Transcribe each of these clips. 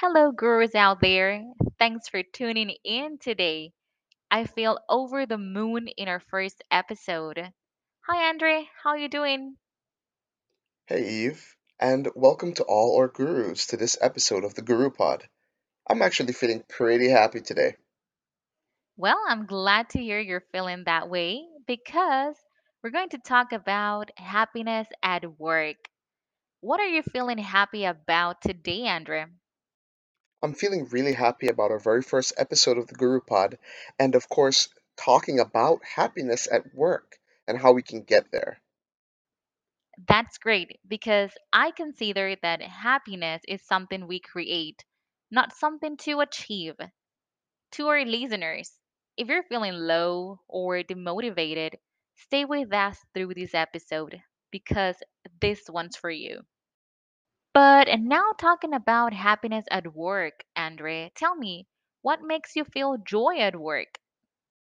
Hello, gurus out there. Thanks for tuning in today. I feel over the moon in our first episode. Hi, Andre. How are you doing? Hey Eve, and welcome to all our gurus to this episode of the Guru Pod. I'm actually feeling pretty happy today. Well, I'm glad to hear you're feeling that way because we're going to talk about happiness at work. What are you feeling happy about today, Andre? I'm feeling really happy about our very first episode of the Guru Pod, and of course, talking about happiness at work and how we can get there. That's great because I consider that happiness is something we create, not something to achieve. To our listeners, if you're feeling low or demotivated, stay with us through this episode because this one's for you. But now talking about happiness at work, Andre, tell me, what makes you feel joy at work?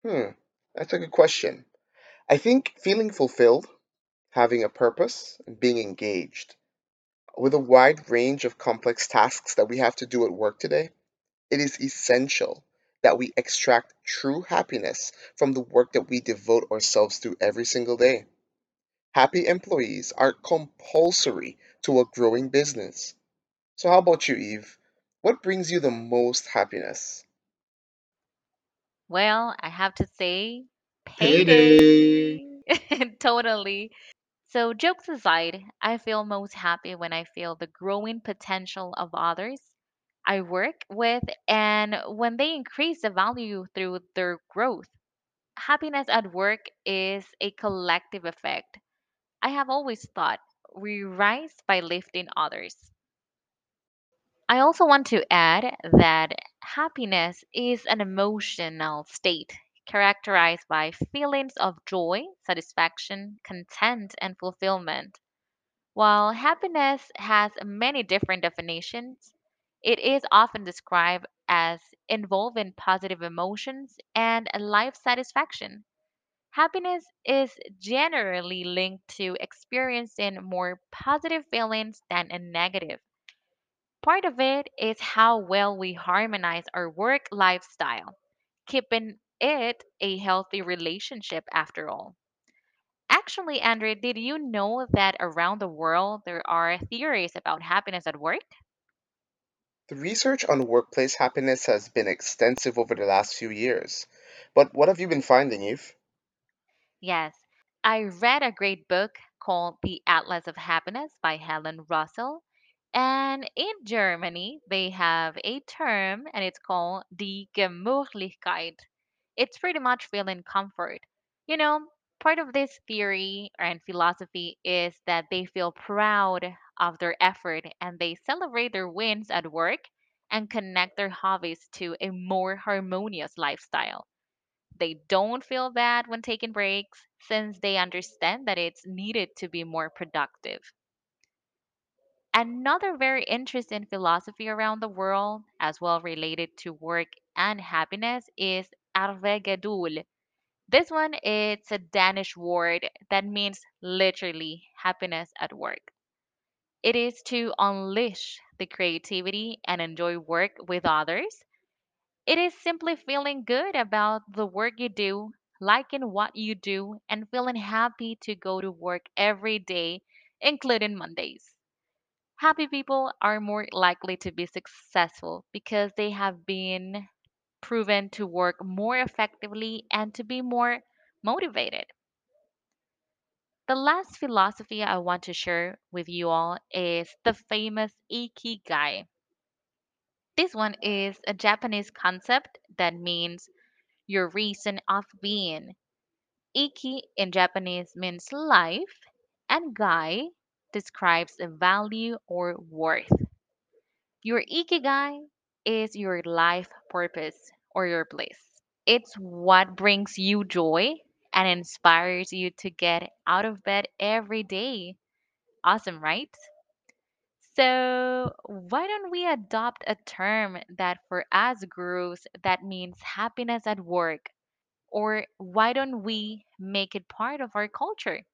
Hmm, that's a good question. I think feeling fulfilled, having a purpose, and being engaged. With a wide range of complex tasks that we have to do at work today, It is essential that we extract true happiness from the work that we devote ourselves to every single day. Happy employees are compulsory to a growing business. So, how about you, Eve? What brings you the most happiness? Well, I have to say, Payday! payday. totally. So, jokes aside, I feel most happy when I feel the growing potential of others I work with and when they increase the value through their growth. Happiness at work is a collective effect. I have always thought we rise by lifting others. I also want to add that happiness is an emotional state characterized by feelings of joy, satisfaction, content, and fulfillment. While happiness has many different definitions, it is often described as involving positive emotions and a life satisfaction. Happiness is generally linked to experiencing more positive feelings than a negative. Part of it is how well we harmonize our work lifestyle, keeping it a healthy relationship after all. Actually, Andre, did you know that around the world there are theories about happiness at work? The research on workplace happiness has been extensive over the last few years. But what have you been finding, Eve? Yes, I read a great book called The Atlas of Happiness by Helen Russell. And in Germany, they have a term and it's called die Gemütlichkeit. It's pretty much feeling comfort. You know, part of this theory and philosophy is that they feel proud of their effort and they celebrate their wins at work and connect their hobbies to a more harmonious lifestyle. They don't feel bad when taking breaks since they understand that it's needed to be more productive. Another very interesting philosophy around the world, as well related to work and happiness, is Arbejdsglæde. This one it's a Danish word that means literally happiness at work. It is to unleash the creativity and enjoy work with others It is simply feeling good about the work you do, liking what you do, and feeling happy to go to work every day, including Mondays. Happy people are more likely to be successful because they have been proven to work more effectively and to be more motivated. The last philosophy I want to share with you all is the famous Ikigai. This one is a Japanese concept that means your reason of being. Iki in Japanese means life, and gai describes a value or worth. Your ikigai is your life purpose or your bliss. It's what brings you joy and inspires you to get out of bed every day. Awesome, right? So, why don't we adopt a term that for us gurus that means happiness at work Or why don't we make it part of our culture?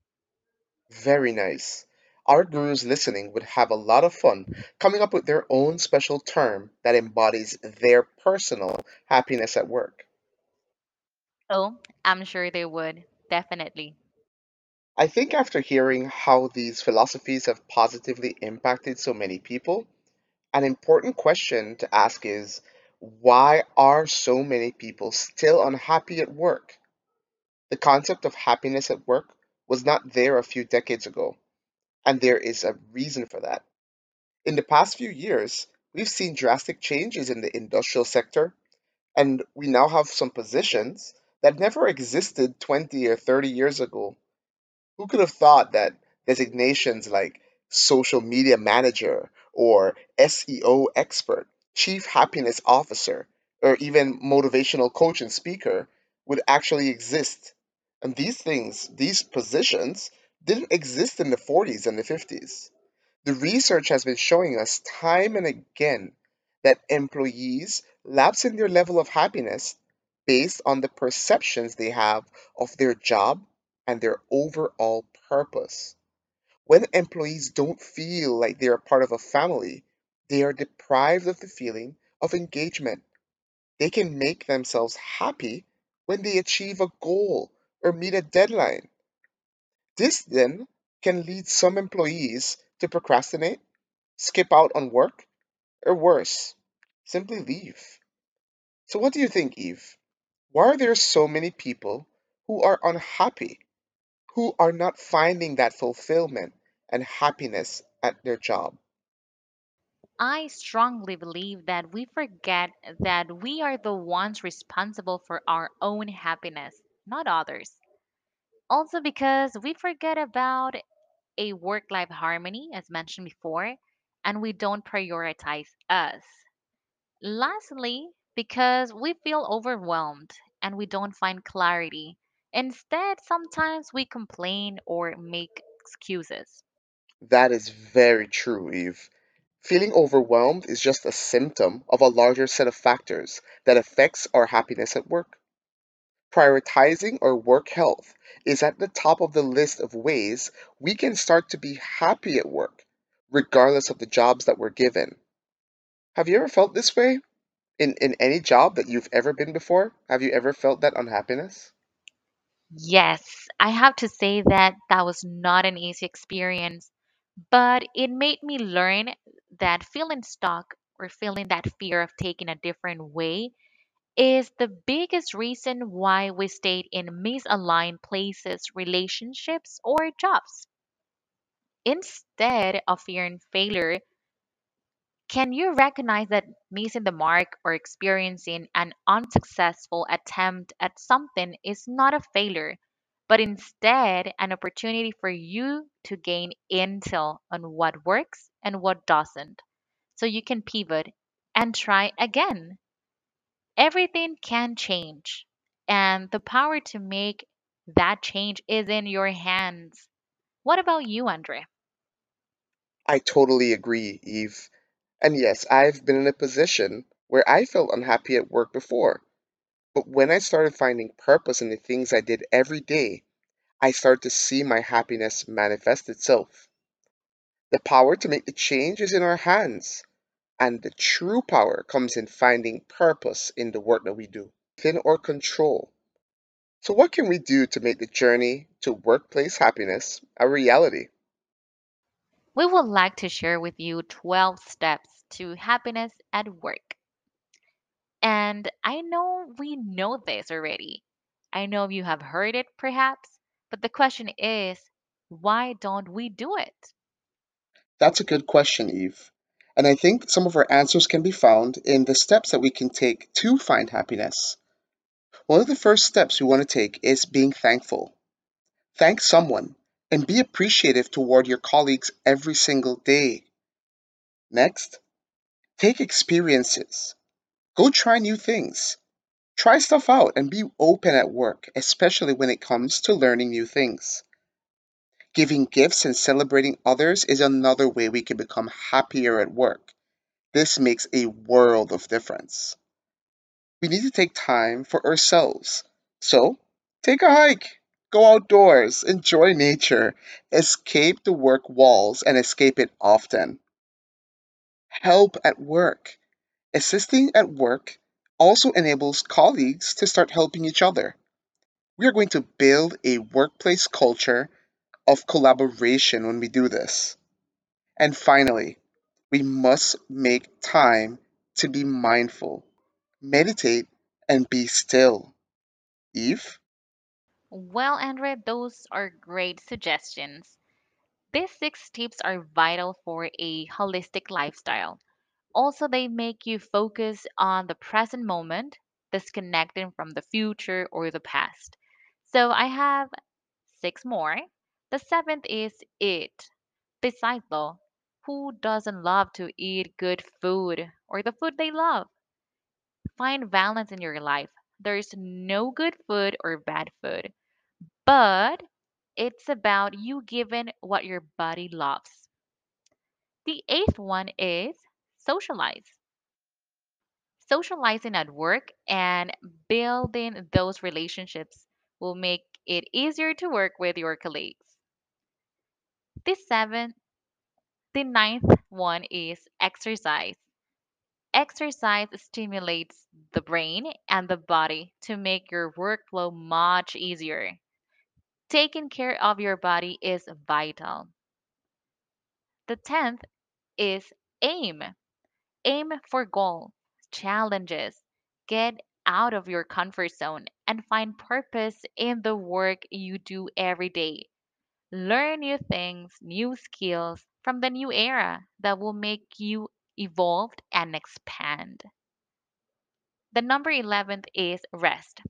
Very nice. Our gurus listening would have a lot of fun coming up with their own special term that embodies their personal happiness at work. Oh, I'm sure they would. Definitely. I think after hearing how these philosophies have positively impacted so many people, an important question to ask is why are so many people still unhappy at work? The concept of happiness at work was not there a few decades ago, and there is a reason for that. In the past few years, we've seen drastic changes in the industrial sector, and we now have some positions that never existed 20 or 30 years ago. Who could have thought that designations like social media manager or SEO expert, chief happiness officer, or even motivational coach and speaker would actually exist? And these things, these positions, didn't exist in the 40s and the 50s. The research has been showing us time and again that employees lapse in their level of happiness based on the perceptions they have of their job and their overall purpose. When employees don't feel like they are part of a family, they are deprived of the feeling of engagement. They can make themselves happy when they achieve a goal or meet a deadline. This then can lead some employees to procrastinate, skip out on work, or worse, simply leave. So, what do you think, Eve? Why are there so many people who are unhappy, who are not finding that fulfillment and happiness at their job? I strongly believe that we forget that we are the ones responsible for our own happiness, not others. Also, because we forget about a work life harmony, as mentioned before, and we don't prioritize us. Lastly, because we feel overwhelmed and we don't find clarity. Instead, sometimes we complain or make excuses. That is very true, Eve. Feeling overwhelmed is just a symptom of a larger set of factors that affects our happiness at work. Prioritizing our work health is at the top of the list of ways we can start to be happy at work, regardless of the jobs that we're given. Have you ever felt this way in, in any job that you've ever been before? Have you ever felt that unhappiness? Yes, I have to say that that was not an easy experience, but it made me learn that feeling stuck or feeling that fear of taking a different way is the biggest reason why we stayed in misaligned places, relationships, or jobs. Instead of fearing failure, can you recognize that missing the mark or experiencing an unsuccessful attempt at something is not a failure, but instead an opportunity for you to gain intel on what works and what doesn't, so you can pivot and try again? Everything can change, and the power to make that change is in your hands. What about you, Andre? I totally agree, Eve. And yes, I've been in a position where I felt unhappy at work before. But when I started finding purpose in the things I did every day, I started to see my happiness manifest itself. The power to make the change is in our hands, and the true power comes in finding purpose in the work that we do, within our control. So, what can we do to make the journey to workplace happiness a reality? We would like to share with you 12 steps to happiness at work. And I know we know this already. I know you have heard it perhaps, but the question is why don't we do it? That's a good question, Eve. And I think some of our answers can be found in the steps that we can take to find happiness. One of the first steps we want to take is being thankful. Thank someone and be appreciative toward your colleagues every single day. Next, take experiences. Go try new things. Try stuff out and be open at work, especially when it comes to learning new things. Giving gifts and celebrating others is another way we can become happier at work. This makes a world of difference. We need to take time for ourselves. So, take a hike, Go outdoors, enjoy nature, escape the work walls, and escape it often. Help at work. Assisting at work also enables colleagues to start helping each other. We are going to build a workplace culture of collaboration when we do this. And finally, we must make time to be mindful, meditate, and be still. Eve? Well, Andrea, those are great suggestions. These six tips are vital for a holistic lifestyle. Also, they make you focus on the present moment, disconnecting from the future or the past. So, I have six more. The seventh is eat. Besides, though, who doesn't love to eat good food or the food they love? Find balance in your life. There's no good food or bad food, but it's about you giving what your body loves. The eighth one is socialize. Socializing at work and building those relationships will make it easier to work with your colleagues. The seventh, the ninth one is exercise. Exercise stimulates the brain and the body to make your workflow much easier. Taking care of your body is vital. The tenth is aim. Aim for goals, challenges. Get out of your comfort zone and find purpose in the work you do every day. Learn new things, new skills from the new era that will make you evolve and expand. The number 11th is rest.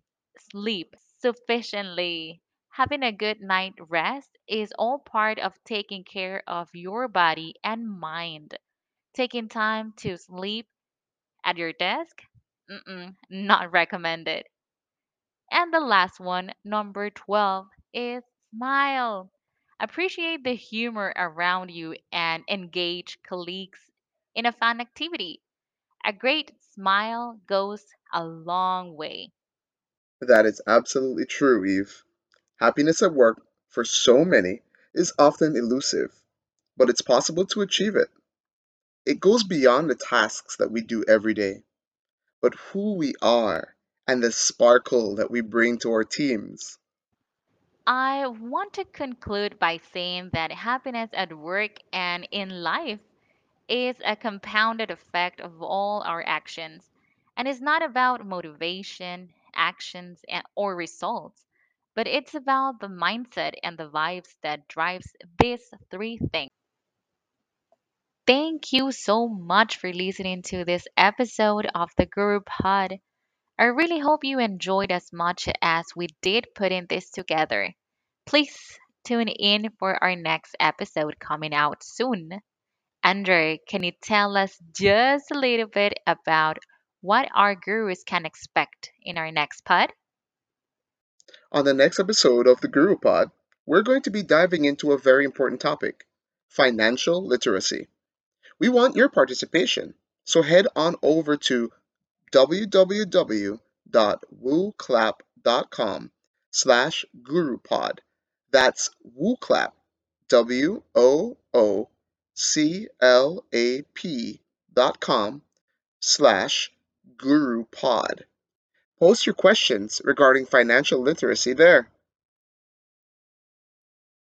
Sleep sufficiently. Having a good night rest is all part of taking care of your body and mind. Taking time to sleep at your desk? Mm-mm, not recommended. And the last one, number 12, is smile. Appreciate the humor around you and engage colleagues in a fun activity. A great smile goes a long way. That is absolutely true, Eve. Happiness at work, for so many, is often elusive, but it's possible to achieve it. It goes beyond the tasks that we do every day, but who we are and the sparkle that we bring to our teams. I want to conclude by saying that happiness at work and in life is a compounded effect of all our actions and is not about motivation, actions, and, or results, but it's about the mindset and the vibes that drives these three things. Thank you so much for listening to this episode of the Guru Pod. I really hope you enjoyed as much as we did putting this together. Please tune in for our next episode coming out soon. Andre, can you tell us just a little bit about what our gurus can expect in our next pod? On the next episode of the Guru Pod, we're going to be diving into a very important topic financial literacy. We want your participation, so head on over to www.wooclap.com slash gurupod. That's wooclap, W-O-O-C-L-A-P dot com slash gurupod. Post your questions regarding financial literacy there.